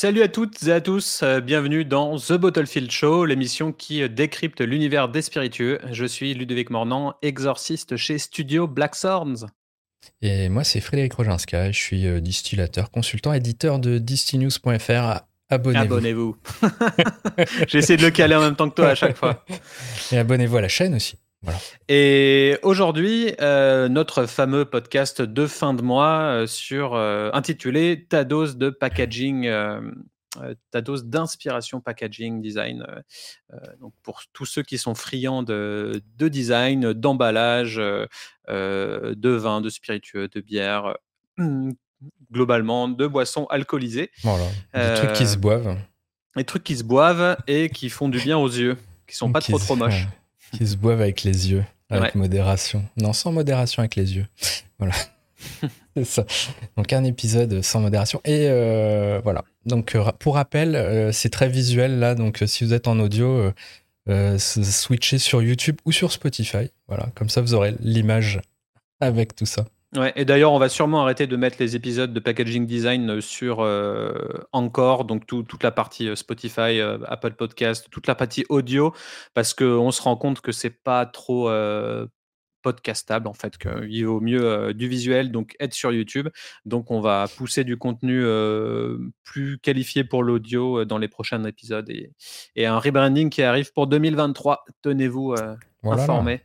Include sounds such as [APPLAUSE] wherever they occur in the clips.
Salut à toutes et à tous, euh, bienvenue dans The Bottlefield Show, l'émission qui euh, décrypte l'univers des spiritueux. Je suis Ludovic Mornan, exorciste chez Studio Black Swords. Et moi, c'est Frédéric Roginska, je suis euh, distillateur, consultant, éditeur de distinews.fr. Abonnez-vous. Abonnez-vous. [LAUGHS] J'ai essayé de le caler en même temps que toi à chaque fois. Et abonnez-vous à la chaîne aussi. Et aujourd'hui, euh, notre fameux podcast de fin de mois euh, sur euh, intitulé Ta dose de packaging, ta dose d'inspiration packaging design. donc pour tous ceux qui sont friands de, de design, d'emballage, de vin, de spiritueux, de bière, [CLEARS THROAT] globalement de boissons alcoolisées. Voilà, des trucs qui se boivent. Des trucs qui se boivent et qui font du bien aux yeux, qui sont pas trop trop moches qui se boivent avec les yeux, avec modération. Non, sans modération avec les yeux. Voilà. [LAUGHS] c'est ça. Donc un épisode sans modération. Et euh, voilà. Donc euh, pour rappel, euh, c'est très visuel là. Donc si vous êtes en audio, switchez sur YouTube ou sur Spotify. Voilà. Comme ça, vous aurez l'image avec tout ça. Ouais, et d'ailleurs, on va sûrement arrêter de mettre les épisodes de packaging design euh, sur euh, Encore, donc toute la partie euh, Spotify, Apple Podcast, toute la partie audio, parce qu'on se rend compte que c'est pas trop podcastable en fait, qu'il vaut mieux du visuel, donc être sur YouTube. Donc on va pousser du contenu plus qualifié pour l'audio dans les prochains épisodes et, et, un rebranding qui arrive pour 2023. Tenez-vous informés.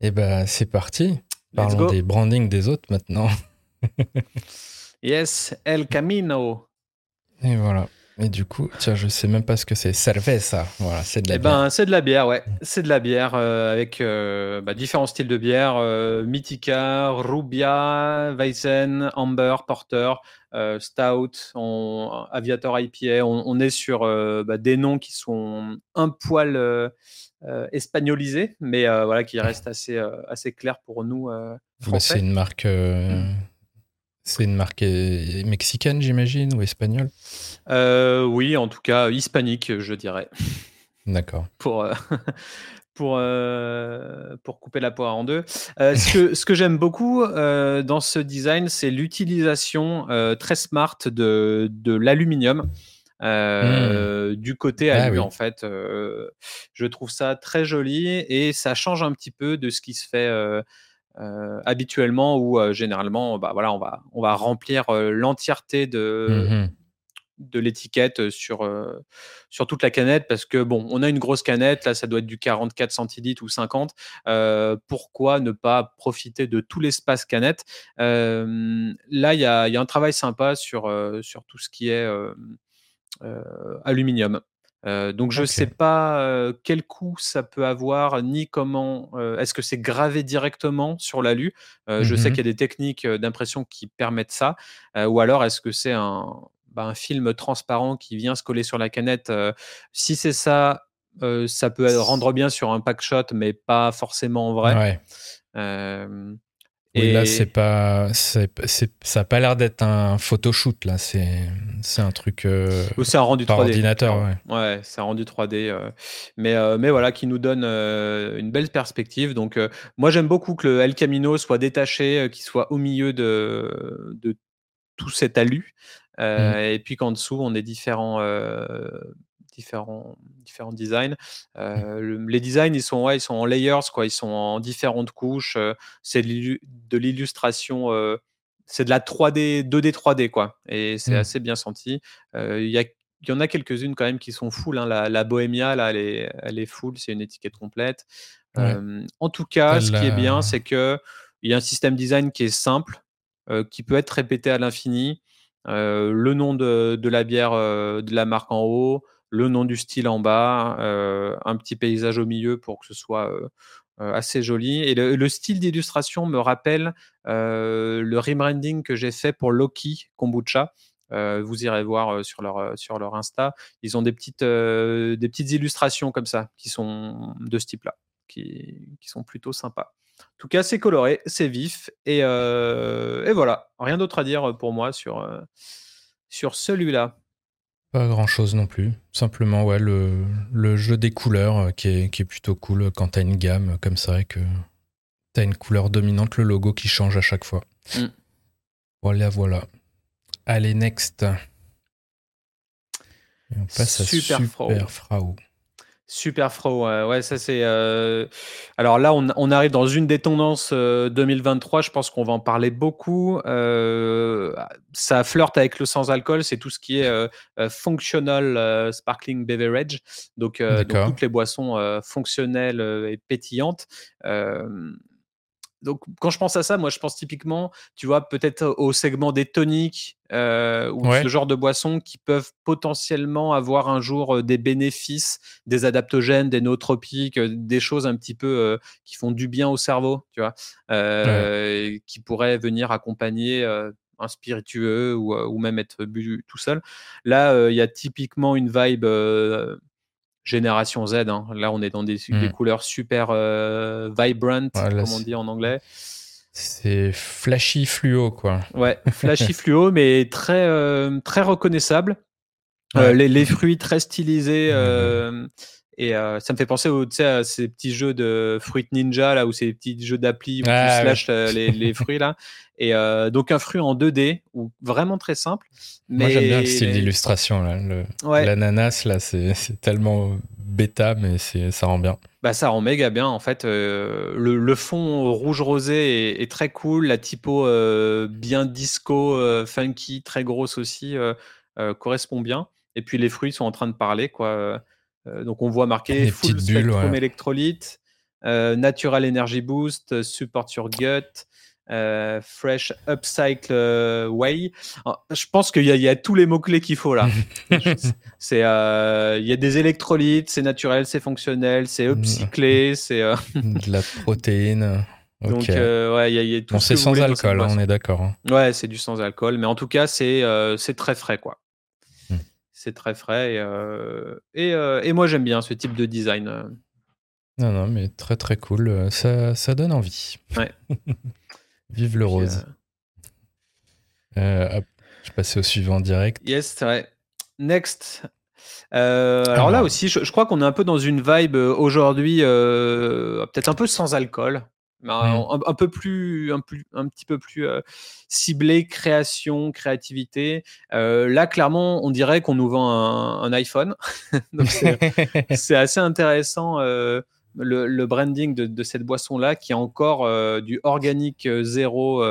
Et eh ben c'est parti. Parlons des brandings des autres maintenant. yes, El Camino. Et voilà. Et du coup, tiens, je sais même pas ce que c'est. Cerveza. Voilà, c'est de la eh bière. Ben, c'est de la bière, ouais. C'est de la bière euh, avec euh, bah, différents styles de bière euh, Mythica, Rubia, Weizen, Amber, Porter, Stout, Aviator IPA. On, est sur bah, des noms qui sont un poil euh, espagnolisé, mais euh, voilà, qui reste assez, euh, assez clair pour nous. c'est une marque. C'est une marque mexicaine, j'imagine, ou espagnole Oui, en tout cas, hispanique, je dirais. D'accord. pour, [LAUGHS] pour, pour couper la poire en deux. ce que, ce que j'aime beaucoup dans ce design, c'est l'utilisation très smart de, de l'aluminium. Euh, mmh. du côté à ah lui, en fait. Euh, je trouve ça très joli et ça change un petit peu de ce qui se fait euh, habituellement où généralement, bah, voilà, on, va, on va remplir l'entièreté de. Mmh de l'étiquette sur, sur toute la canette parce que bon, on a une grosse canette, là ça doit être du 44 centilitres ou 50. pourquoi ne pas profiter de tout l'espace canette? Là, il y a, y a, un travail sympa sur, sur tout ce qui est aluminium. Euh, donc je ne sais pas euh, quel coût ça peut avoir, ni comment. Est-ce que c'est gravé directement sur l'alu? Je sais mmh qu'il y a des techniques d'impression qui permettent ça. ou alors est-ce que c'est un, bah, un, film transparent qui vient se coller sur la canette Si c'est ça, ça peut rendre bien sur un pack shot, mais pas forcément en vrai. Ouais. Et là, c'est pas, c'est, ça a pas l'air d'être un photoshoot là. C'est, c'est un truc. Euh, Ou c'est un rendu 3D. ordinateur, ouais. Ouais, c'est un rendu 3D. Euh, mais, euh, mais voilà, qui nous donne une belle perspective. Donc, moi, j'aime beaucoup que le El Camino soit détaché, qu'il soit au milieu de, de tout cet alu. Mmh. Et puis qu'en dessous, on ait différents différents, différents designs. Mmh. Euh, les designs, ils sont, ouais, ils sont en layers, quoi. Ils sont en différentes couches. Euh, c'est de l'illustration. Euh, c'est de la 3D, 2D, 3D, quoi. Et c'est mmh. assez bien senti. Il y, y en a quelques-unes quand même qui sont full. Hein. La, Bohemia, là, elle est, elle est full. C'est une étiquette complète. en tout cas, ce qui est bien, c'est que il y a un système design qui est simple, qui peut être répété à l'infini. Le nom de, la bière de la marque en haut, le nom du style en bas, euh, un petit paysage au milieu pour que ce soit euh, euh, assez joli. Et le, style d'illustration me rappelle le rebranding que j'ai fait pour Loki Kombucha. vous irez voir sur leur, Insta. Ils ont des petites, illustrations comme ça qui sont de ce type-là, qui, sont plutôt sympas. En tout cas, c'est coloré, c'est vif. Et, et, voilà, rien d'autre à dire pour moi sur, sur celui-là. Pas grand chose non plus. Simplement, ouais, le, le jeu des couleurs euh, qui, est, qui, est, plutôt cool quand t'as une gamme comme ça et que t'as une couleur dominante, le logo qui change à chaque fois. Mm. Voilà, voilà. Allez, next. on passe Super à Super Frau. Super Fro, ouais, ça c'est. Euh, alors là, on, arrive dans une des tendances 2023. Euh, je pense qu'on va en parler beaucoup. Euh, ça flirte avec le sans alcool. C'est tout ce qui est functional sparkling beverage. Donc, donc, toutes les boissons fonctionnelles et pétillantes donc, quand je pense à ça, moi, je pense typiquement, tu vois, peut-être au segment des toniques euh, ou ce genre de boissons qui peuvent potentiellement avoir un jour euh, des bénéfices, des adaptogènes, des nootropiques, euh, des choses un petit peu qui font du bien au cerveau, tu vois, qui pourraient venir accompagner un spiritueux ou, ou, même être bu tout seul. Là, il y a typiquement une vibe génération Z. Hein. Là, on est dans des, des hmm. couleurs super euh, vibrant, comme on dit en anglais. C'est flashy fluo, quoi. Ouais, flashy [LAUGHS] fluo, mais très, euh, très reconnaissable. Euh, les, les, fruits très stylisés. Et ça me fait penser au, à ces petits jeux de Fruit Ninja, là, où c'est des petits jeux d'appli où tu ah, slash les, les, fruits, là. Et donc, un fruit en 2D, ou vraiment très simple. Mais... Moi, j'aime bien le style d'illustration, là. L'ananas, là, c'est tellement bêta, mais ça rend bien. Bah, ça rend méga bien, en fait. le, le, fond rouge-rosé est, très cool. La typo bien disco, funky, très grosse aussi, correspond bien. Et puis, les fruits sont en train de parler, quoi. Euh, donc on voit marqué full spectrum électrolyte, euh, natural energy boost, support your gut. Euh, fresh upcycle way. Je pense qu'il y, a tous les mots clés qu'il faut là. [LAUGHS] c'est, il y a des électrolytes, c'est naturel, c'est fonctionnel, c'est upcyclé, c'est [LAUGHS] de la protéine. [LAUGHS] Donc ouais, il y a, tout. c'est sans alcool, hein, on est d'accord. Hein. Ouais, c'est du sans alcool, mais en tout cas c'est c'est très frais quoi c'est très frais. Et, euh, euh, et, moi, j'aime bien ce type de design. Euh. Non, non, mais très très cool. Ça, ça donne envie. Ouais. [LAUGHS] Vive le rose. je passais au suivant direct. Yes, ouais. Next. alors là aussi, je, je crois qu'on est un peu dans une vibe aujourd'hui, peut-être un peu sans alcool. Un, peu plus, un, plus, un petit peu plus ciblé, création, créativité. là, clairement, on dirait qu'on nous vend un, iPhone. [LAUGHS] [LAUGHS] C'est assez intéressant. Le, branding de, cette boisson-là, qui est encore du organique zéro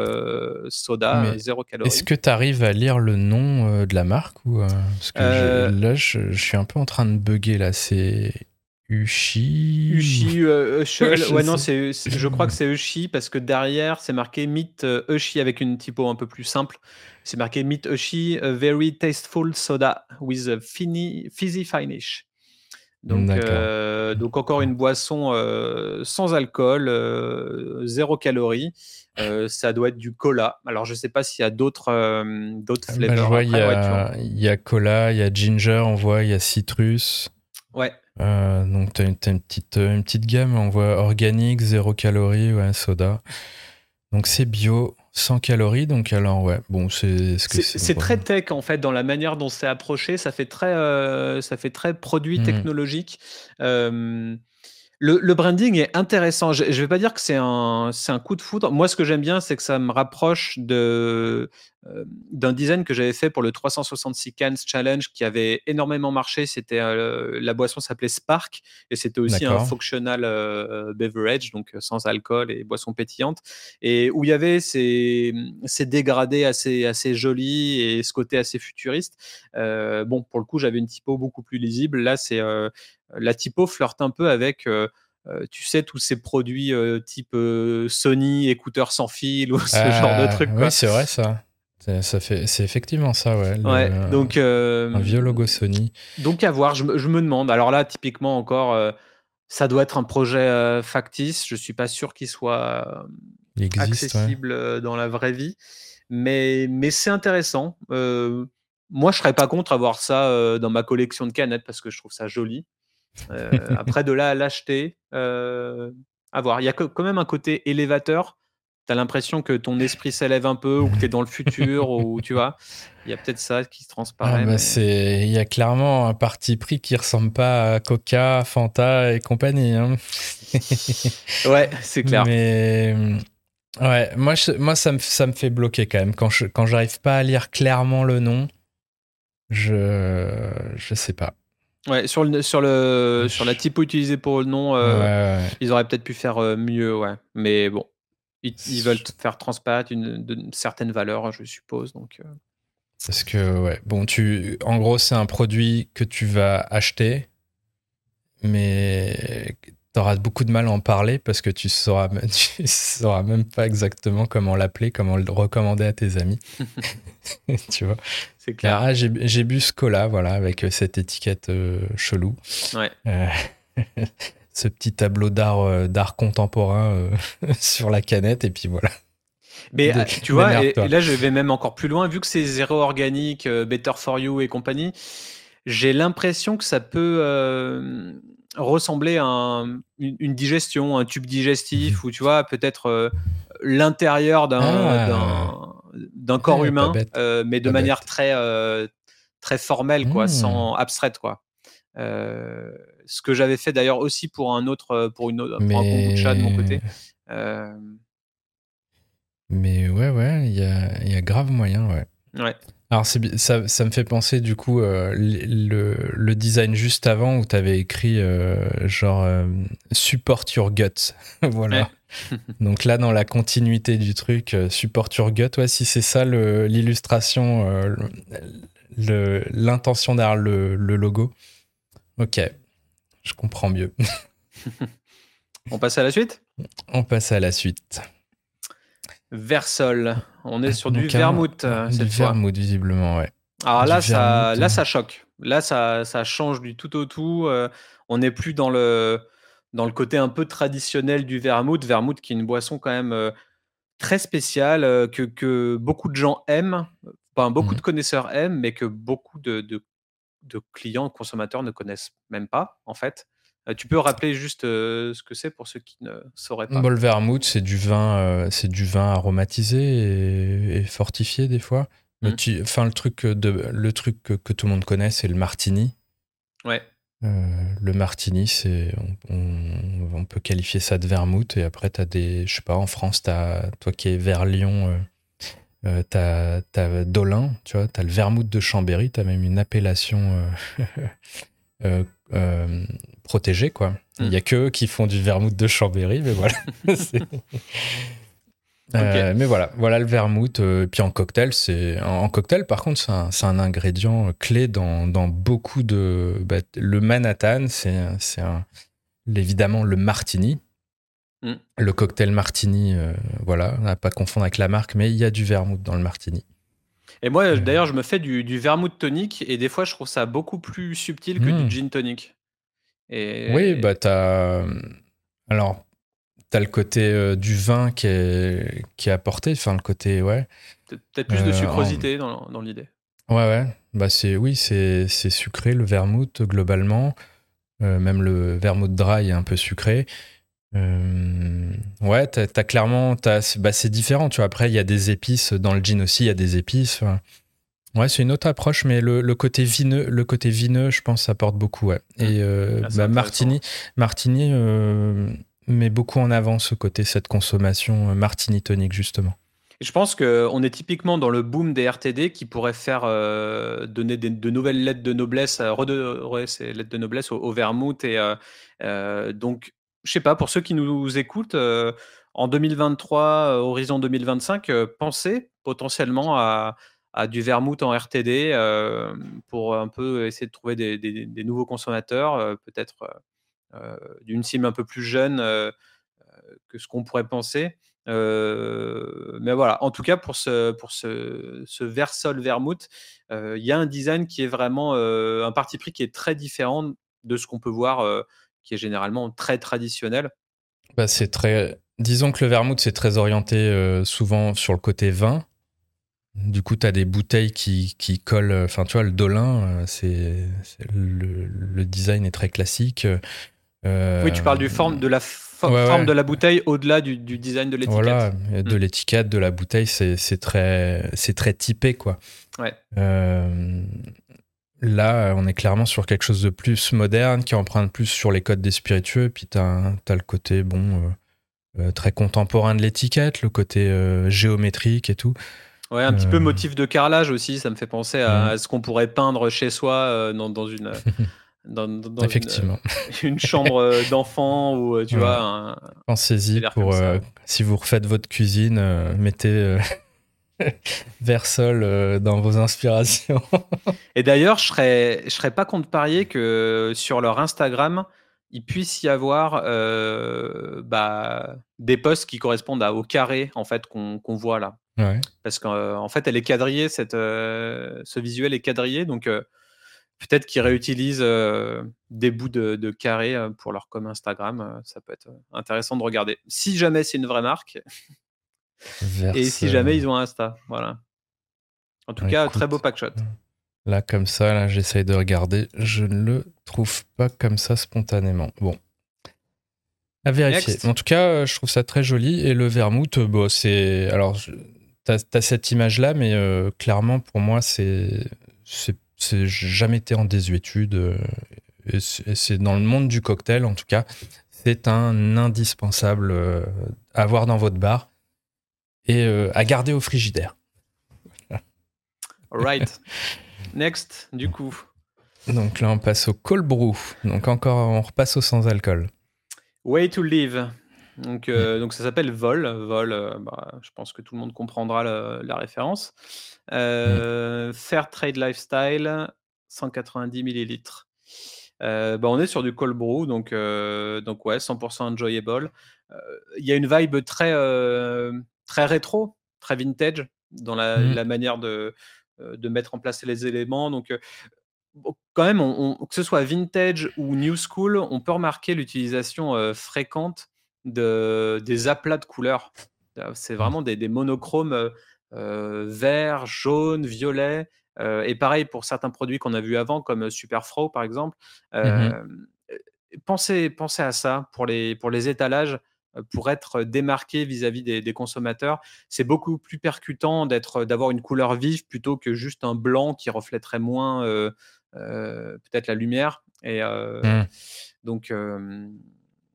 soda, zéro calorie. Est-ce que tu arrives à lire le nom de la marque ou Parce que là, je, je, suis un peu en train de bugger là. C'est Ushi. Ushi, euh, Ouais, non, c'est, je crois que c'est Ushi parce que derrière, c'est marqué Meet euh, Ushi avec une typo un peu plus simple. C'est marqué Meet Ushi, a very tasteful soda with a fizzy finish. Donc, euh, donc encore une boisson euh, sans alcool, zéro calorie. ça doit être du cola. Alors je sais pas s'il y a d'autres d'autres ah, bah, flavors. il, y y, a cola, il y a ginger, on voit, il y a citrus. Ouais. Euh, donc, tu as, une, petite, une petite gamme, on voit organique, zéro calories, ouais, soda. Donc, c'est bio, 100 calories. Donc, alors, ouais, bon, c'est ce que c'est. très tech, en fait, dans la manière dont c'est approché. Ça fait très, euh, ça fait très produit mmh. technologique. Euh, le, branding est intéressant. Je ne vais pas dire que c'est un, un coup de foudre. Moi, ce que j'aime bien, c'est que ça me rapproche de, euh, d'un design que j'avais fait pour le 366 Cans Challenge qui avait énormément marché. C'était euh, la boisson s'appelait Spark et c'était aussi un functional euh, beverage, donc sans alcool et boisson pétillante. Et où il y avait ces, ces dégradés assez, assez jolis et ce côté assez futuriste. bon, pour le coup, j'avais une typo beaucoup plus lisible. Là, c'est la typo flirte un peu avec euh, euh, tu sais, tous ces produits euh, type Sony, écouteurs sans fil ou [LAUGHS] ce genre de trucs. Oui, c'est vrai ça. Ça fait, c'est effectivement ça, ouais. ouais donc un vieux logo Sony. Donc à voir, je, me demande. Alors là, typiquement encore, ça doit être un projet factice. Je suis pas sûr qu'il soit accessible dans la vraie vie, mais mais c'est intéressant. moi, je serais pas contre avoir ça dans ma collection de canettes parce que je trouve ça joli. Euh, [LAUGHS] après, de là à l'acheter, euh, à voir. Il y a quand même un côté élévateur. Tu as l'impression que ton esprit s'élève un peu ou que tu es dans le futur ou [LAUGHS] tu vois. Il y a peut-être ça qui se transparaît. Ah bah Il y a clairement un parti pris qui ressemble pas à Coca, Fanta et compagnie. Hein. [LAUGHS] ouais, c'est clair. Mais Ouais, moi, moi ça, me, ça me fait bloquer quand même. Quand je quand j'arrive pas à lire clairement le nom, je je sais pas. Ouais, sur, le, sur, le, sur la typo utilisée pour le nom, euh, ils auraient peut-être pu faire euh, mieux, ouais. Mais bon, ils, veulent faire transparaître une, certaine valeur, je suppose. Donc, euh. Parce que, ouais, bon, tu, en gros, c'est un produit que tu vas acheter, mais tu auras beaucoup de mal à en parler parce que tu sauras, [LAUGHS] tu sauras même pas exactement comment l'appeler, comment le recommander à tes amis. [LAUGHS] [LAUGHS] tu vois? C'est clair. Ah, j'ai bu ce cola, voilà, avec euh, cette étiquette euh, chelou. Ouais. Euh, ce petit tableau d'art d'art contemporain [LAUGHS] sur la canette, et puis voilà. Mais tu vois, et, là je vais même encore plus loin, vu que c'est zéro organique, Better for You et compagnie, j'ai l'impression que ça peut ressembler à une, digestion, un tube digestif, ou tu vois, peut-être euh, l'intérieur d'un ah. corps humain, euh, mais de manière très euh, très formelle, quoi, mmh. sans abstraite, quoi. Ce que j'avais fait d'ailleurs aussi pour un autre, pour une autre, pour un kombucha de mon côté. Mais ouais, ouais, il y a, y a, grave moyen, ouais. Ouais. Alors ça, ça, me fait penser du coup euh, le, le, design juste avant où tu avais écrit euh, genre euh, support your gut. [LAUGHS] voilà. [LAUGHS] Donc là dans la continuité du truc support your gut, ouais si c'est ça l'illustration, l'intention derrière le, le, logo. Ok, je comprends mieux. [LAUGHS] [LAUGHS] On passe à la suite? On passe à la suite. Versol. On est sur du vermouth euh, cette du vermouth, visiblement, ouais. Alors là, ça, là, ça choque. Là, ça, ça change du tout au tout. Euh, on n'est plus dans le, dans le côté un peu traditionnel du vermouth. Vermouth qui est une boisson quand même euh, très spéciale, que, que, beaucoup de gens aiment, enfin, beaucoup mmh. de connaisseurs aiment, mais que beaucoup de, de, de clients, consommateurs ne connaissent même pas, en fait. Euh, tu peux rappeler juste euh, ce que c'est pour ceux qui ne sauraient pas? Le vermouth, c'est du vin, euh, c'est du vin aromatisé et, fortifié des fois. Mais mmh. le truc de, le truc que, tout le monde connaît, c'est le martini. Ouais. le martini, c'est, on, peut qualifier ça de vermouth. Et après, tu as des, je sais pas, en France, as, toi qui es vers Lyon, euh, tu as, Dolin, tu vois, tu as le vermouth de Chambéry, tu as même une appellation euh, [LAUGHS] protégés, quoi. Il n'y a mm. que eux qui font du vermouth de Chambéry, mais voilà. [LAUGHS] [LAUGHS] Euh, mais voilà, voilà le vermouth. Euh, puis en cocktail, c'est en, cocktail. Par contre, c'est un, ingrédient clé dans, dans beaucoup de. Bah, le Manhattan, c'est évidemment le martini. Mm. Le cocktail martini, voilà, on n'a pas confondre avec la marque, mais il y a du vermouth dans le martini. Et moi, d'ailleurs, je me fais du, du vermouth tonique et des fois, je trouve ça beaucoup plus subtil que du mm. gin tonic. Oui, bah t'as. Alors, t'as le côté euh, du vin qui est, qui est apporté, enfin le côté, ouais. Peut-être plus de euh, sucrosité dans, dans l'idée. Ouais, ouais. Bah c'est, oui, c'est, c'est sucré, le vermouth, globalement. Euh, même le vermouth dry est un peu sucré. Ouais, t'as, as clairement. T'as, bah, c'est différent, tu vois. Après, il y a des épices. Dans le gin aussi, il y a des épices. Ouais, c'est une autre approche, mais le, côté vineux, le côté vineux, je pense, ça apporte beaucoup. Ouais. Et euh, ah, bah, Martini, Martini euh, met beaucoup en avant ce côté, cette consommation euh, Martini tonique justement. je pense qu'on est typiquement dans le boom des RTD qui pourrait faire donner de nouvelles lettres de noblesse, redorer ces lettres de noblesse au, vermouth. Et donc, je sais pas, pour ceux qui nous écoutent, en 2023, horizon 2025, pensez potentiellement à du vermouth en RTD euh, pour un peu essayer de trouver des, nouveaux consommateurs, euh, peut-être euh, d'une cible un peu plus jeune que ce qu'on pourrait penser. mais voilà, en tout cas pour ce, pour ce, ce Versol Vermouth, il y a un design qui est vraiment un parti pris qui est très différent de ce qu'on peut voir, qui est généralement très traditionnel. Bah, c'est très, disons que le vermouth c'est très orienté souvent sur le côté vin. Du coup, tu as des bouteilles qui, qui, collent. Enfin, tu vois, le Dolin, euh, c'est le, design est très classique. Euh, oui, tu parles du forme, de la forme de la bouteille au-delà du, design de l'étiquette. Voilà, de hmm. l'étiquette, de la bouteille, c'est très, très typé, quoi. Ouais. Euh, là, on est clairement sur quelque chose de plus moderne, qui emprunte plus sur les codes des spiritueux. Puis tu as, le côté, bon très contemporain de l'étiquette, le côté géométrique et tout. Ouais, un petit peu motif de carrelage aussi. Ça me fait penser à, ce qu'on pourrait peindre chez soi dans, dans, une. [LAUGHS] Dans, Effectivement. Une, chambre d'enfant ou tu vois. Pensez-y pour si vous refaites votre cuisine, mettez [LAUGHS] sol euh, dans vos inspirations. [LAUGHS] Et d'ailleurs, je serais, je serais pas contre parier que sur leur Instagram, il puisse y avoir euh, bah, des posts qui correspondent à, au carré en fait qu'on voit là. Parce qu'en euh, fait, elle est quadrillée, cette, ce visuel est quadrillé, donc peut-être qu'ils réutilisent des bouts de, de, carré pour leur com Instagram. ça peut être intéressant de regarder. Si jamais c'est une vraie marque, et si jamais ils ont un Insta, voilà. En tout cas, très beau packshot. Là, comme ça, là, j'essaye de regarder. Je ne le trouve pas comme ça spontanément. Bon. À vérifier. En tout cas, euh, je trouve ça très joli. Et le vermouth, euh, bon, c'est. Alors, tu as, cette image-là, mais euh, clairement, pour moi, c'est. C'est jamais été en désuétude. et c'est dans le monde du cocktail, en tout cas. C'est un indispensable à avoir dans votre bar et euh, à garder au frigidaire. Right. Next, du coup. Donc là, on passe au cold brew. Donc encore, on repasse au sans alcool. Way to live. Donc, euh, donc ça s'appelle Vol. Vol, euh, bah, je pense que tout le monde comprendra la référence. Fair Trade Lifestyle, 190 millilitres. Bah, on est sur du cold brew, donc, donc ouais, 100% enjoyable. Il y a une vibe très, très rétro, très vintage dans la, mmh. manière de, de mettre en place les éléments. Donc, quand même, que ce soit vintage ou new school, on peut remarquer l'utilisation fréquente de, des aplats de couleurs. C'est mmh. vraiment des, monochromes vert, jaune, violet. et pareil pour certains produits qu'on a vus avant, comme Superfro par exemple. Mmh pensez, pensez à ça pour les, pour les étalages. Euh, pour être démarqué vis-à-vis des, consommateurs. C'est beaucoup plus percutant d'être, d'avoir une couleur vive plutôt que juste un blanc qui reflèterait moins euh, euh, peut-être la lumière. Et mmh. donc,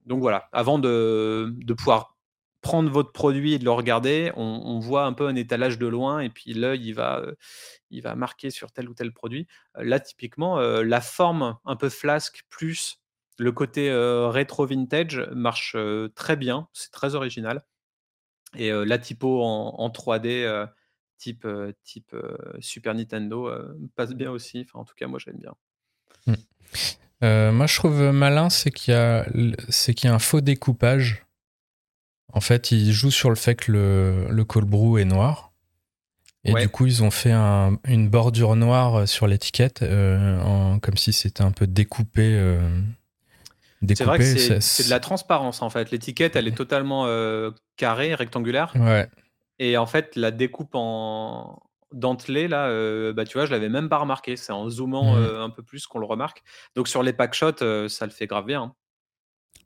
donc voilà, avant de, de, pouvoir prendre votre produit et de le regarder, on, voit un peu un étalage de loin et puis l'œil il va, il va marquer sur tel ou tel produit. Là, typiquement, la forme un peu flasque plus le côté rétro vintage marche très bien, c'est très original. Et la typo en, 3D type, type Super Nintendo passe bien aussi. Enfin, en tout cas, moi j'aime bien. Mmh. moi, je trouve malin, c'est qu'il y, a, qu'il y a un faux découpage. En fait, il joue sur le fait que le, le cold brew est noir. Et du coup, ils ont fait une bordure noire sur l'étiquette, comme si c'était un peu découpé c'est vrai que c'est de la transparence en fait. L'étiquette, elle est totalement euh, carrée, rectangulaire. Ouais. Et en fait, la découpe en dentelée, là, euh, bah, tu vois, je l'avais même pas remarqué. C'est en zoomant mmh. euh, un peu plus qu'on le remarque. Donc sur les pack shots, ça le fait grave bien.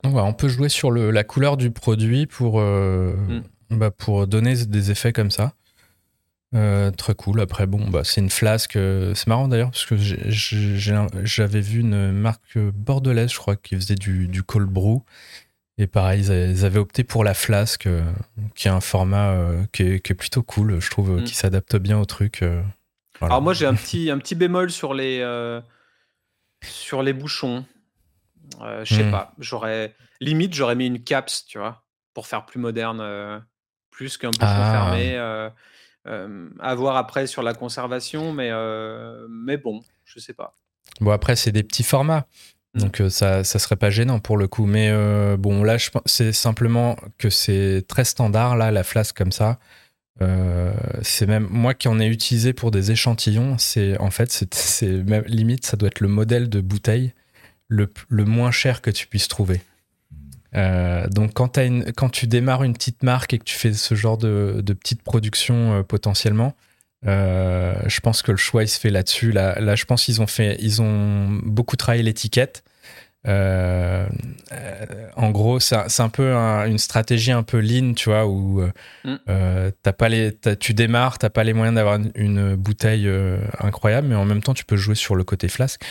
Hein. on peut jouer sur le, la couleur du produit pour, mmh. bah, pour donner des effets comme ça. Euh, très cool. Après, bon, bah, c'est une flasque. Euh, c'est marrant d'ailleurs, parce que j'avais vu une marque bordelaise, je crois, qui faisait du, du cold brew. Et pareil, ils avaient opté pour la flasque, euh, qui est un format qui est, plutôt cool, je trouve, mm. qui s'adapte bien au truc. Alors, moi, j'ai un petit, un petit bémol sur les, sur les bouchons. je sais mm. pas, j'aurais. Limite, j'aurais mis une caps, tu vois, pour faire plus moderne, plus qu'un bouchon ah. fermé à voir après sur la conservation, mais, mais bon, je sais pas. Bon, après, c'est des petits formats. Mmh. Donc ça, ça serait pas gênant pour le coup. Mais bon, là, c'est simplement que c'est très standard, là, la flasque comme ça. c'est même moi qui en ai utilisé pour des échantillons. C'est en fait, c'est limite, ça doit être le modèle de bouteille le, le moins cher que tu puisses trouver. Euh, donc quand, tu démarres une petite marque et que tu fais ce genre de, de petite production euh, potentiellement, euh, je pense que le choix il se fait là-dessus. Là, là, je pense qu'ils ont fait, ils ont beaucoup travaillé l'étiquette. Euh, en gros, c'est un peu une stratégie un peu lean, tu vois, où mm. as pas les, tu démarres, t'as pas les moyens d'avoir une, bouteille incroyable, mais en même temps, tu peux jouer sur le côté flasque.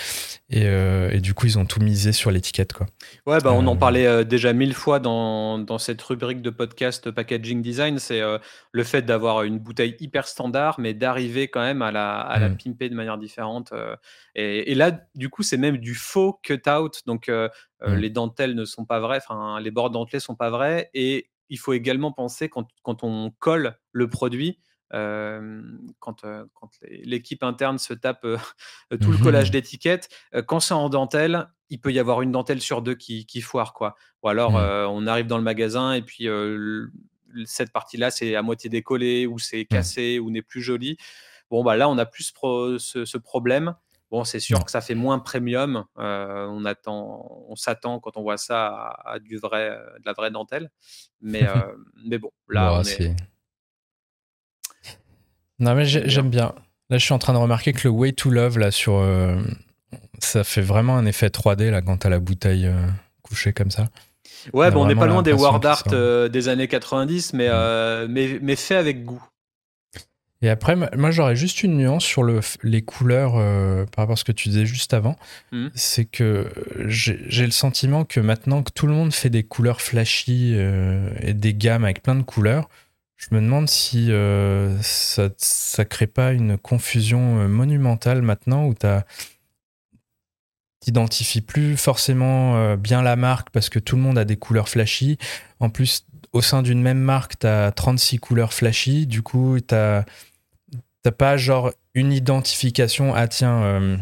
Et, du coup, ils ont tout misé sur l'étiquette, quoi. Ouais, bah, on en parlait déjà mille fois dans, dans, cette rubrique de podcast packaging design. C'est le fait d'avoir une bouteille hyper standard, mais d'arriver quand même à la, à la mm. pimper de manière différente. Et, et, là, du coup, c'est même du faux cut-out. Donc, euh, euh, mmh. les dentelles ne sont pas vraies, enfin, les bords dentelés sont pas vrais. Et il faut également penser quand, quand on colle le produit, euh, quand, quand l'équipe interne se tape [LAUGHS] tout le collage mmh. d'étiquettes, quand c'est en dentelle, il peut y avoir une dentelle sur deux qui, qui foire, quoi. Ou alors, mmh. on arrive dans le magasin et puis cette partie-là, c'est à moitié décollé ou c'est cassé ou n'est plus joli. Bon, bah là, on a plus ce, ce problème. Bon, c'est sûr que ça fait moins premium. Euh, on attend, on s'attend quand on voit ça à, du vrai, euh, de la vraie dentelle. Mais, [LAUGHS] euh, mais bon, là, on est... Non, mais j'aime bien. Là, je suis en train de remarquer que le Way to Love, là, sur. ça fait vraiment un effet 3D, là, quand t'as la bouteille couchée comme ça. Ouais, bon, on n'est pas loin des Word Art des années 90, mais, mais, mais fait avec goût. Et après, moi, j'aurais juste une nuance sur le, les couleurs euh, par rapport à ce que tu disais juste avant. Mmh. C'est que j'ai le sentiment que maintenant que tout le monde fait des couleurs flashy euh, et des gammes avec plein de couleurs, je me demande si euh, ça, ça crée pas une confusion monumentale maintenant où tu t'identifies plus forcément bien la marque parce que tout le monde a des couleurs flashy. En plus, au sein d'une même marque, tu as 36 couleurs flashy. Du coup, tu n'as pas genre une identification. Ah, tiens, euh,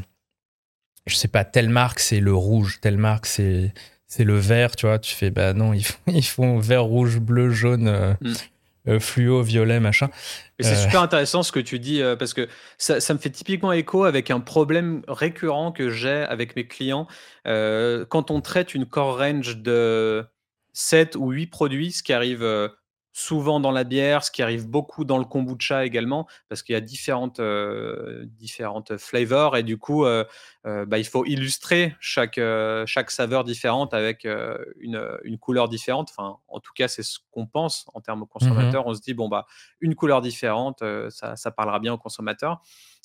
je sais pas, telle marque, c'est le rouge, telle marque, c'est. C'est le vert, tu vois. Tu fais, bah non, ils font, [LAUGHS] ils font vert, rouge, bleu, jaune, euh, mm. euh, fluo, violet, machin. c'est super intéressant ce que tu dis, parce que ça, ça, me fait typiquement écho avec un problème récurrent que j'ai avec mes clients. quand on traite une core range de 7 ou 8 produits, ce qui arrive souvent dans la bière, ce qui arrive beaucoup dans le kombucha également, parce qu'il y a différentes, différentes flavors et du coup, bah, il faut illustrer chaque, chaque saveur différente avec une, une, couleur différente. Enfin, en tout cas, c'est ce qu'on pense en termes mmh consommateurs. On se dit, bon, bah, une couleur différente, ça, ça, parlera bien aux consommateurs.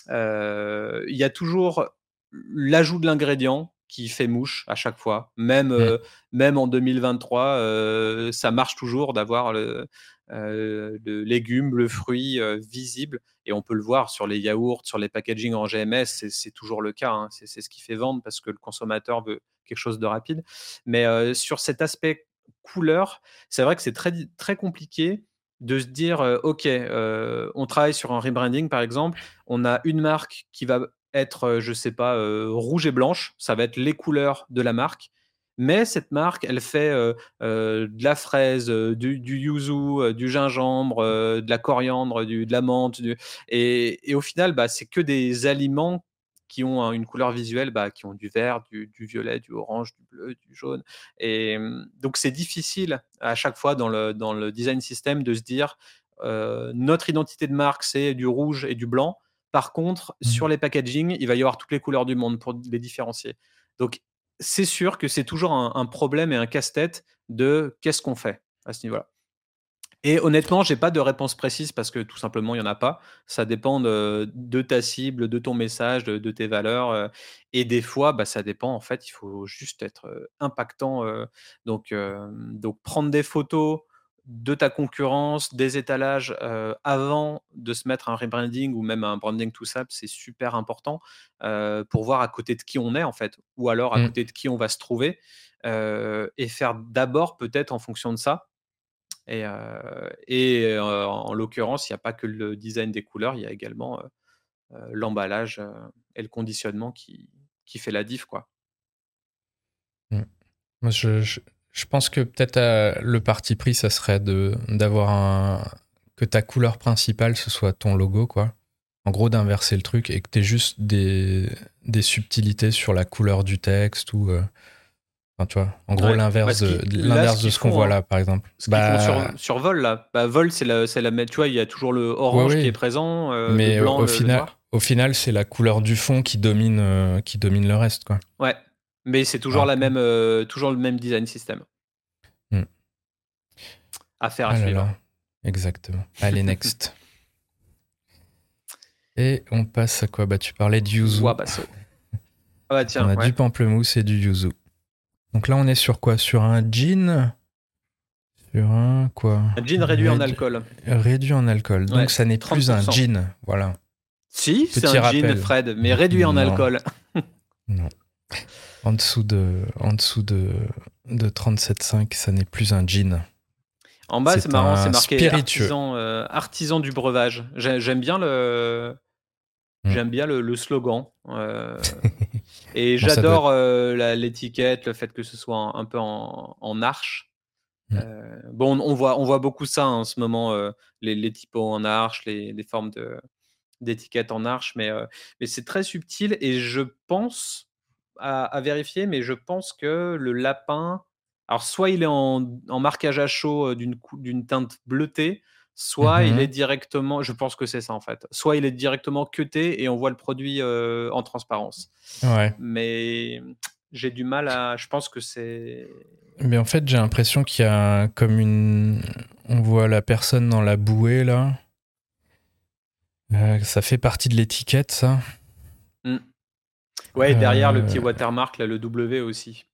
Il y a toujours l'ajout de l'ingrédient qui fait mouche à chaque fois. Même, euh, même en 2023, euh, ça marche toujours d'avoir le, euh, le, légume, le fruit visible. Et on peut le voir sur les yaourts, sur les packaging en GMS, c'est toujours le cas. Hein. C'est ce qui fait vendre parce que le consommateur veut quelque chose de rapide. Mais sur cet aspect couleur, c'est vrai que c'est très, très compliqué de se dire, OK, on travaille sur un rebranding par exemple, on a une marque qui va être, je sais pas, rouge et blanche. Ça va être les couleurs de la marque. Mais cette marque, elle fait de la fraise, du, yuzu, du gingembre, de la coriandre, du, de la menthe. Et, au final, bah, c'est que des aliments qui ont une couleur visuelle, bah, qui ont du vert, du, violet, du orange, du bleu, du jaune. Et mmh, donc, c'est difficile à chaque fois dans le, dans le design system de se dire notre identité de marque, c'est du rouge et du blanc. Par contre, mmh. sur les packaging, il va y avoir toutes les couleurs du monde pour les différencier. Donc, c'est sûr que c'est toujours un, problème et un casse-tête de qu'est-ce qu'on fait à ce niveau-là. Et honnêtement, j'ai pas de réponse précise parce que tout simplement, il n'y en a pas. Ça dépend de, ta cible, de ton message, de, tes valeurs. Euh, et des fois, bah, ça dépend. En fait, il faut juste être euh, impactant. Euh, donc, donc, prendre des photos, de ta concurrence, des étalages euh, avant de se mettre un rebranding ou même un branding tout ça, c'est super important euh, pour voir à côté de qui on est en fait, ou alors à mmh. côté de qui on va se trouver euh, et faire d'abord peut-être en fonction de ça. Et, et en l'occurrence, il n'y a pas que le design des couleurs, il y a également l'emballage et le conditionnement qui, qui fait la diff quoi. Mmh. Moi, je, je pense que peut-être euh, le parti pris, ça serait de d'avoir un que ta couleur principale ce soit ton logo, quoi. En gros, d'inverser le truc et que tu aies juste des, des subtilités sur la couleur du texte ou. Euh, enfin, tu vois, en gros, l'inverse de, l'inverse de ce qu'on voit là, par exemple. Ce bah, sur, sur, Vol, là. Bah, Vol, c'est la, la. Tu vois, il y a toujours le orange qui est présent. Euh, Mais blanc, au, final, au final, c'est la couleur du fond qui domine, qui domine le reste, quoi. Ouais, Mais c'est toujours, la même, toujours le même design système. Hmm. Affaire à ah suivre. Exactement. Allez, next. [LAUGHS] Et on passe à quoi? Bah, tu parlais du yuzu. Ah bah tiens, on a du pamplemousse et du yuzu. Donc là, on est sur quoi? Sur un gin? Sur un quoi? Un gin réduit en alcool. Réduit en alcool. Donc ça n'est plus un gin. Voilà. Si, c'est un gin, Fred, mais réduit en alcool. non. [LAUGHS] En dessous de, en dessous de, de 37,5, ça n'est plus un gin. En bas, c'est marrant, c'est marqué artisan, euh, artisan, du breuvage. J'aime bien le, mm. j'aime bien le, slogan. [LAUGHS] Euh, et j'adore euh, l'étiquette, le fait que ce soit un, peu en, en arche. Mm. bon, on voit, on voit beaucoup ça hein, en ce moment, les, les, typos en arche, les, les formes d'étiquettes en arche, mais, mais c'est très subtil et je pense à, à, vérifier, mais je pense que le lapin alors, soit il est en, marquage à chaud d'une teinte bleutée, soit il mmh est directement, je pense que c'est ça en fait, soit il est directement cuté et on voit le produit en transparence. Ouais. Mais j'ai du mal à. Je pense que c'est. Mais en fait, j'ai l'impression qu'il y a comme une. On voit la personne dans la bouée là. Euh, ça fait partie de l'étiquette, ça. Mmh. Ouais, derrière le petit euh. watermark, là, le W aussi.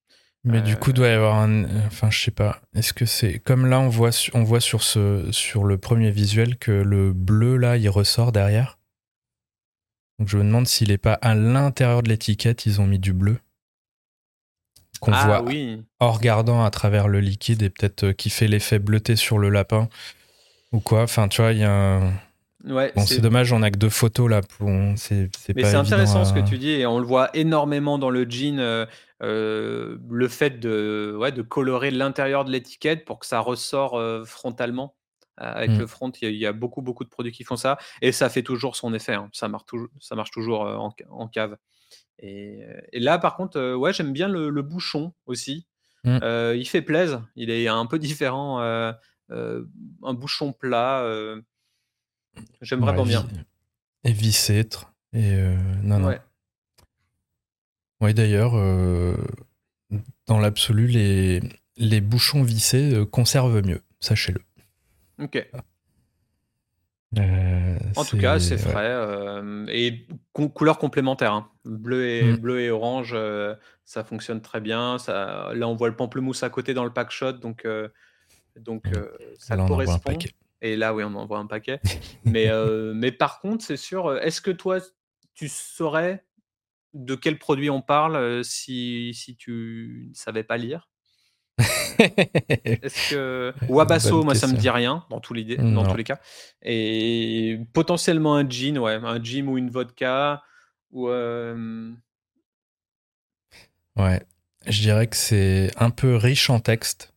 Mais du coup, doit y avoir un. Enfin, je sais pas. Est-ce que c'est. Comme là, on voit, on voit sur, ce, sur le premier visuel que le bleu, là, il ressort derrière? Donc, je me demande s'il n'est pas à l'intérieur de l'étiquette, ils ont mis du bleu. Qu'on ah voit en regardant à travers le liquide et peut-être euh, qui fait l'effet bleuté sur le lapin. Ou quoi. Enfin, tu vois, il y a un. Ouais, bon, c'est dommage, on a que deux photos là. Mais c'est intéressant ce que tu dis et on le voit énormément dans le jean. Euh, euh, le fait de, ouais, de colorer l'intérieur de l'étiquette pour que ça ressort frontalement. Avec mmh. le front, il y, a beaucoup, beaucoup de produits qui font ça et ça fait toujours son effet. Hein. Ça, marche toujours, ça marche toujours en, cave. Et, là, par contre, ouais, j'aime bien le, bouchon aussi. Mmh. il fait plaisir. Il est un peu différent. un bouchon plat. J'aime vraiment bien. Et vicêtre. Et non, non. Oui, d'ailleurs, euh, dans l'absolu, les, les bouchons vissés euh, conservent mieux, sachez-le. Ok. Euh, en tout cas, c'est frais et couleur complémentaire. Hein. Bleu, et, mm. bleu et orange, ça fonctionne très bien. Ça, là, on voit le pamplemousse à côté dans le pack shot, donc, donc ça correspond. Et là, oui, on en voit un paquet. [LAUGHS] mais, mais par contre, c'est sûr, est-ce que toi, tu saurais de quel produit on parle si, si tu ne savais pas lire? Est-ce que [LAUGHS] Wabasso, moi ça me dit rien dans tous les dans tous les cas. Et potentiellement un gin, ouais, un gin ou une vodka ou. Ouais, je dirais que c'est un peu riche en texte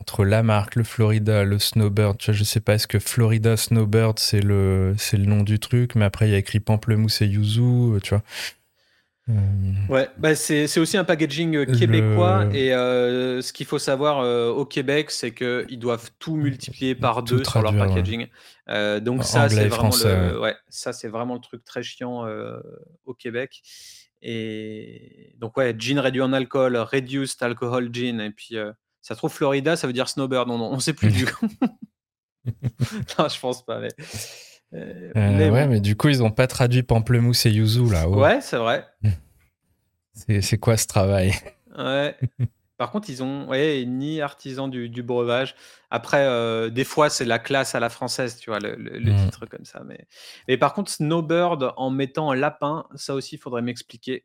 entre la marque, le Florida, le Snowbird. Tu vois, je sais pas, est-ce que Florida Snowbird c'est le c'est le nom du truc, mais après il y a écrit pamplemousse et yuzu, tu vois. Euh, ouais, bah c'est aussi un packaging euh, québécois et euh, ce qu'il faut savoir au Québec, c'est qu'ils doivent tout multiplier par deux sur leur packaging. donc ça, c'est vraiment le, ouais, ça c'est vraiment le truc très chiant au Québec. Et donc ouais, gin réduit en alcool, reduced alcohol gin, et puis ça trouve Florida, ça veut dire snowbird. On, on sait plus du [LAUGHS] coup. [LAUGHS] non, je pense pas. Mais... Euh, mais ouais, mais du coup, ils n'ont pas traduit pamplemousse et yuzu là. haut Ouais, c'est vrai. [LAUGHS] C'est quoi ce travail? Ouais. Par contre, ils ont ouais, ni artisan du, du breuvage. Après, euh, des fois, c'est la classe à la française, tu vois, le, hmm. titre comme ça. Mais... Et par contre, Snowbird, en mettant un lapin, ça aussi, il faudrait m'expliquer.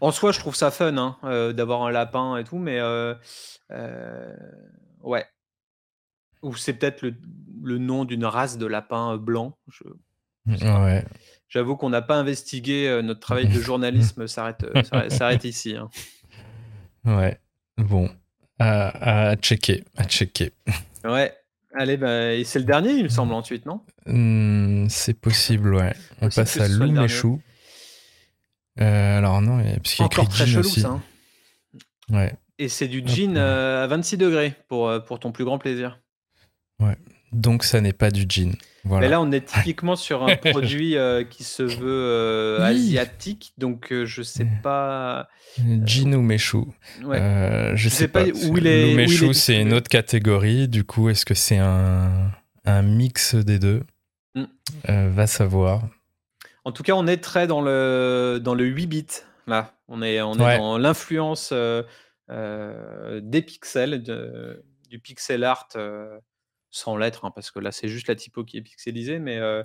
En soi, je trouve ça fun hein, euh, d'avoir un lapin et tout, mais ouais. Ou c'est peut-être le, le nom d'une race de lapins blancs. ouais. J'avoue qu'on n'a pas investigué notre [LAUGHS] travail de journalisme, s'arrête, s'arrête ici. Hein. Ouais, bon, à, checker, à checker. Ouais, allez, bah, c'est le dernier, il me semble, ensuite, non? Mmh, C'est possible, ouais. On passe à Lou Méchou. Euh, alors non, parce qu'il Encore très chelou, aussi. ça. Hein. Ouais. Et c'est du jean à 26 degrés pour, pour ton plus grand plaisir. Ouais. donc ça n'est pas du gin. Mais là, on est typiquement sur un [LAUGHS] produit euh, qui se veut euh, asiatique, donc je je sais pas. Gin ou Meshu. je, ne sais, pas, où il est. Meshu, c'est une autre catégorie. Du coup, est-ce que c'est un, un, mix des deux? Mm. Va savoir. En tout cas, on est très dans le, dans le 8 bits. Là, on est, on est dans l'influence des pixels, du pixel art sans lettres, hein, parce que là, c'est juste la typo qui est pixelisée. Mais, euh,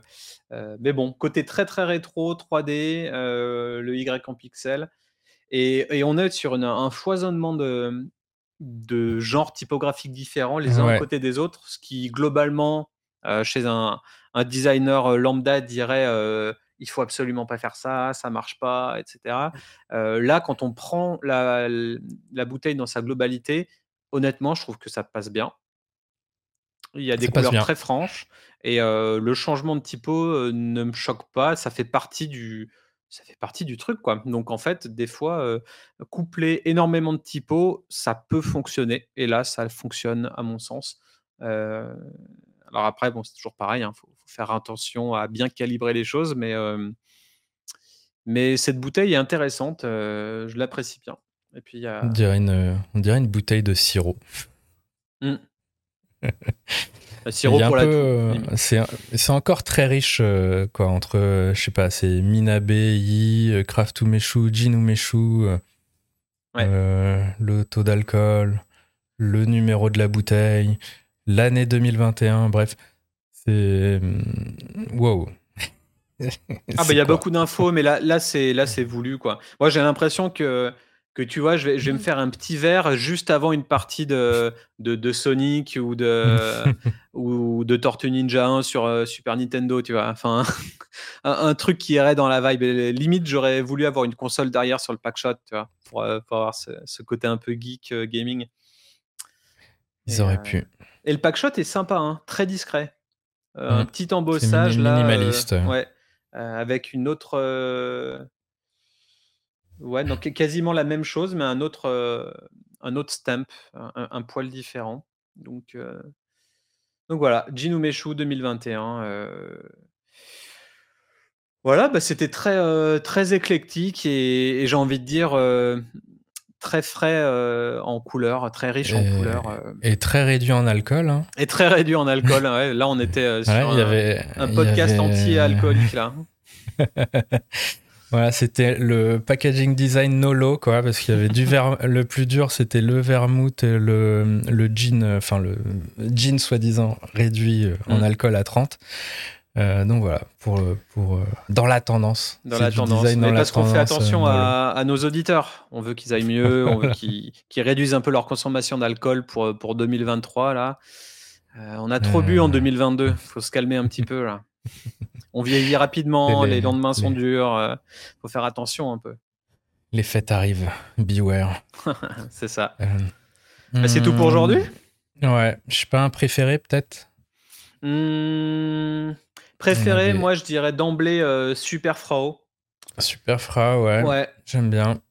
euh, mais bon, côté très très rétro, 3D, euh, le Y en pixel. Et, on est sur un foisonnement de, de genres typographiques différents, les uns à côté des autres, ce qui globalement, chez un, designer lambda, dirait il faut absolument pas faire ça, ça marche pas, etc. là, quand on prend la, la, bouteille dans sa globalité, honnêtement, je trouve que ça passe bien. Il y a des couleurs très franches et le changement de typo ne me choque pas. Ça fait partie du, ça fait partie du truc, quoi. Donc en fait, des fois, coupler énormément de typos, ça peut fonctionner. Et là, ça fonctionne à mon sens. alors après, bon, c'est toujours pareil. Il hein, faut, faire attention à bien calibrer les choses, mais mais cette bouteille est intéressante. je l'apprécie bien. Et puis on, dirait une, on dirait une bouteille de sirop. Mmh. [LAUGHS] Euh, c'est encore très riche, euh, quoi, entre, euh, je sais pas, c'est Minabe, Yi, Craft Umeshu, Jin Umeshu, le taux d'alcool, le numéro de la bouteille, l'année 2021, bref. C'est. Mm, wow. [LAUGHS] ah, bah, il y a beaucoup d'infos, mais là, là c'est voulu, quoi. Moi, j'ai l'impression que que tu vois, je vais, je vais me faire un petit verre juste avant une partie de, de, Sonic ou de, [LAUGHS] ou de Tortue Ninja 1 sur euh, Super Nintendo, tu vois. Enfin, [LAUGHS] un, truc qui irait dans la vibe. limite, j'aurais voulu avoir une console derrière sur le packshot, tu vois, pour, euh, pour avoir ce, côté un peu geek euh, gaming. Ils auraient pu. Et le packshot est sympa, hein, très discret. Un mmh. petit embossage là. Minimaliste. ouais. avec une autre Ouais, donc quasiment la même chose, mais un autre, euh, un autre stamp, un, poil différent. Donc, euh, donc voilà, Jinu Meshu 2021. Euh. Voilà, bah, c'était très, très éclectique et, j'ai envie de dire très frais en couleur, très riche en couleur. Et très réduit en alcool. Hein. Et très réduit en alcool. Là, on était [LAUGHS] sur un, avait, un, podcast anti-alcoolique là. [LAUGHS] Voilà, c'était le packaging design Nolo, quoi, parce qu'il y avait du verre. [LAUGHS] Le plus dur, c'était le vermouth et le, le gin, enfin le gin soi-disant réduit euh, en mm. alcool à 30. Euh, donc voilà, pour, pour, euh, dans la tendance. Dans la tendance. Mais parce qu'on fait attention à, à, nos auditeurs. On veut qu'ils aillent mieux, on veut [LAUGHS] qu'ils réduisent un peu leur consommation d'alcool pour, pour 2023. Là. on a trop bu en 2022. Il [LAUGHS] faut se calmer un petit peu. là. On vieillit rapidement, les, lendemains sont durs. Il euh, faut faire attention un peu. Les fêtes arrivent, beware. [LAUGHS] c'est ça. Euh, bah, c'est tout pour aujourd'hui Ouais, je suis pas un préféré peut-être? Hmm, préféré, moi je dirais d'emblée euh, Super Frau. Super Frau, ouais. Ouais. J'aime bien.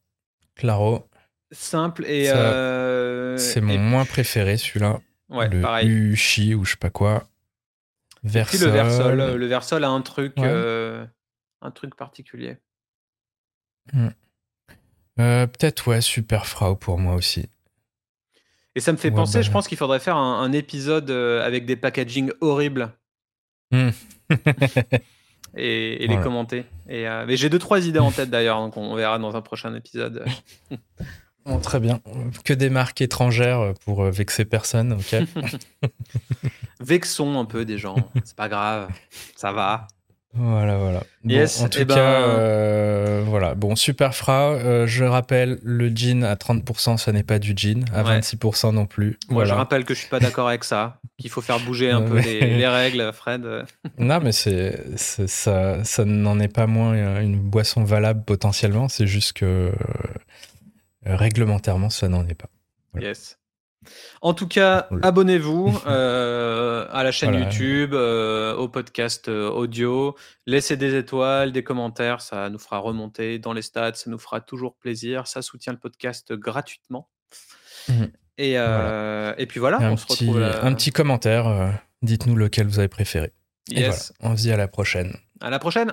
Claro. Simple et. c'est mon moins préféré celui-là. Ouais, le pareil. Uchi ou je sais pas quoi. Versol. le Versol, le Versol a un truc, euh, un truc particulier. Hmm. Euh, peut-être ouais, Super Frau pour moi aussi. Et ça me fait penser, bah je pense qu'il faudrait faire un, épisode euh, avec des packaging horribles. Hmm. [LAUGHS] et, les commenter. Et, mais j'ai deux trois idées en tête d'ailleurs, donc on verra dans un prochain épisode. [LAUGHS] très bien. Que des marques étrangères pour vexer personne, ok. [LAUGHS] Vexons un peu des gens. C'est pas grave, ça va. Voilà, voilà. en tout eh cas, ben, euh, voilà. Bon, super fra. Euh, je rappelle, le jean à 30%, ça n'est pas du jean. À 26% non plus. Moi, je rappelle que je suis pas d'accord avec ça. Qu'il faut faire bouger un peu les, [LAUGHS] règles, Fred. non, mais c'est, ça, ça n'en est pas moins une boisson valable potentiellement. C'est juste que euh, réglementairement, ça n'en est pas. Yes. En tout cas, abonnez-vous [LAUGHS] euh, à la chaîne YouTube, euh, au podcast audio. Laissez des étoiles, des commentaires, ça nous fera remonter dans les stats, ça nous fera toujours plaisir. Ça soutient le podcast gratuitement. Mhm. Et, et, puis voilà, on se retrouve. Un petit commentaire Dites-nous lequel vous avez préféré. Yes. on se dit à la prochaine. À la prochaine.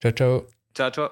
Ciao, ciao. Ciao, ciao.